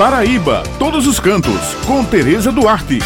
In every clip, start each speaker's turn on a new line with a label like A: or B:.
A: Paraíba, todos os cantos, com Tereza Duarte.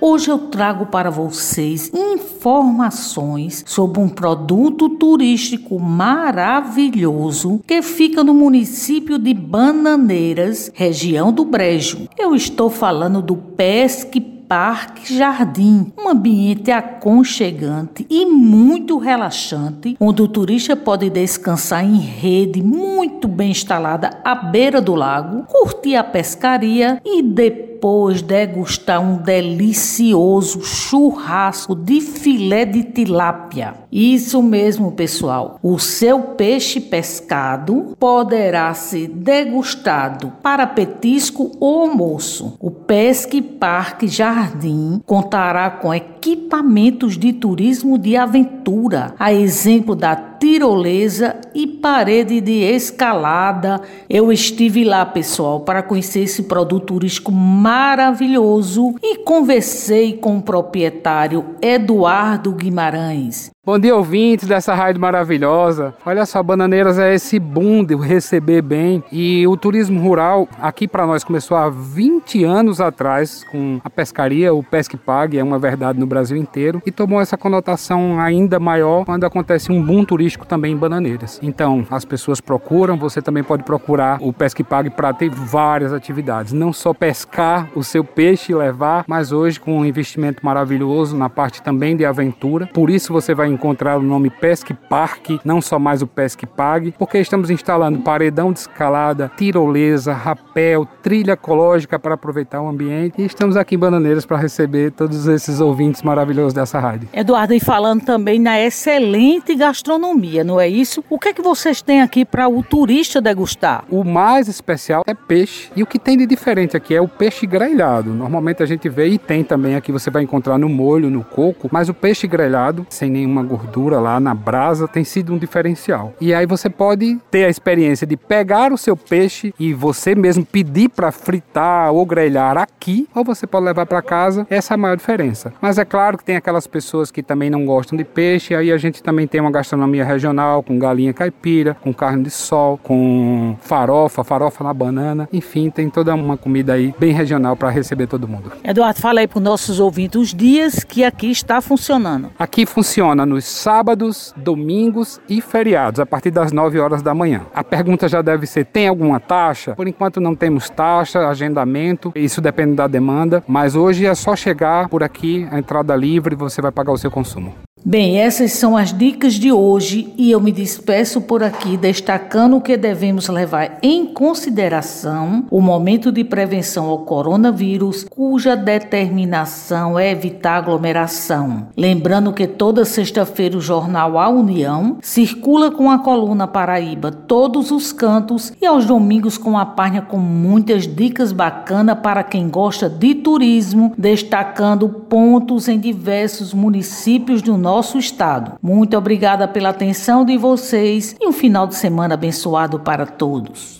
B: Hoje eu trago para vocês informações sobre um produto turístico maravilhoso que fica no município de Bananeiras, região do Brejo. Eu estou falando do Pesque Parque Jardim, um ambiente aconchegante e muito relaxante, onde o turista pode descansar em rede muito bem instalada à beira do lago, curtir a pescaria e depois depois degustar um delicioso churrasco de filé de tilápia. Isso mesmo, pessoal. O seu peixe pescado poderá ser degustado para petisco ou almoço. O Pesque Parque Jardim contará com equipamentos de turismo de aventura, a exemplo da tirolesa e parede de escalada. Eu estive lá, pessoal, para conhecer esse produto turístico maravilhoso e conversei com o proprietário Eduardo Guimarães.
C: Bom dia, ouvintes dessa rádio maravilhosa. Olha só, Bananeiras é esse boom de receber bem. E o turismo rural aqui para nós começou há 20 anos atrás com a pescaria, o Pesque Pague, é uma verdade no Brasil inteiro. E tomou essa conotação ainda maior quando acontece um boom turístico também em Bananeiras. Então, as pessoas procuram, você também pode procurar o Pesque Pague para ter várias atividades. Não só pescar o seu peixe e levar, mas hoje com um investimento maravilhoso na parte também de aventura. Por isso você vai encontrar o nome Pesque Parque, não só mais o Pesque Pague, porque estamos instalando paredão de escalada, tirolesa, rapel, trilha ecológica para aproveitar o ambiente e estamos aqui em Bananeiras para receber todos esses ouvintes maravilhosos dessa rádio.
B: Eduardo, e falando também na excelente gastronomia, não é isso? O que é que vocês têm aqui para o turista degustar?
C: O mais especial é peixe e o que tem de diferente aqui é o peixe grelhado. Normalmente a gente vê e tem também aqui você vai encontrar no molho, no coco, mas o peixe grelhado sem nenhuma uma gordura lá na brasa tem sido um diferencial. E aí você pode ter a experiência de pegar o seu peixe e você mesmo pedir para fritar ou grelhar aqui, ou você pode levar para casa. Essa é a maior diferença. Mas é claro que tem aquelas pessoas que também não gostam de peixe, aí a gente também tem uma gastronomia regional com galinha caipira, com carne de sol, com farofa, farofa na banana, enfim, tem toda uma comida aí bem regional para receber todo mundo.
B: Eduardo, fala aí para os nossos ouvintes os dias que aqui está funcionando.
C: Aqui funciona nos sábados, domingos e feriados, a partir das 9 horas da manhã. A pergunta já deve ser: tem alguma taxa? Por enquanto não temos taxa, agendamento, isso depende da demanda, mas hoje é só chegar por aqui, a entrada livre, você vai pagar o seu consumo.
B: Bem, essas são as dicas de hoje e eu me despeço por aqui destacando que devemos levar em consideração o momento de prevenção ao coronavírus, cuja determinação é evitar aglomeração. Lembrando que toda sexta-feira o jornal A União circula com a coluna Paraíba todos os cantos e aos domingos com a página com muitas dicas bacanas para quem gosta de turismo, destacando pontos em diversos municípios do norte nosso estado. Muito obrigada pela atenção de vocês e um final de semana abençoado para todos.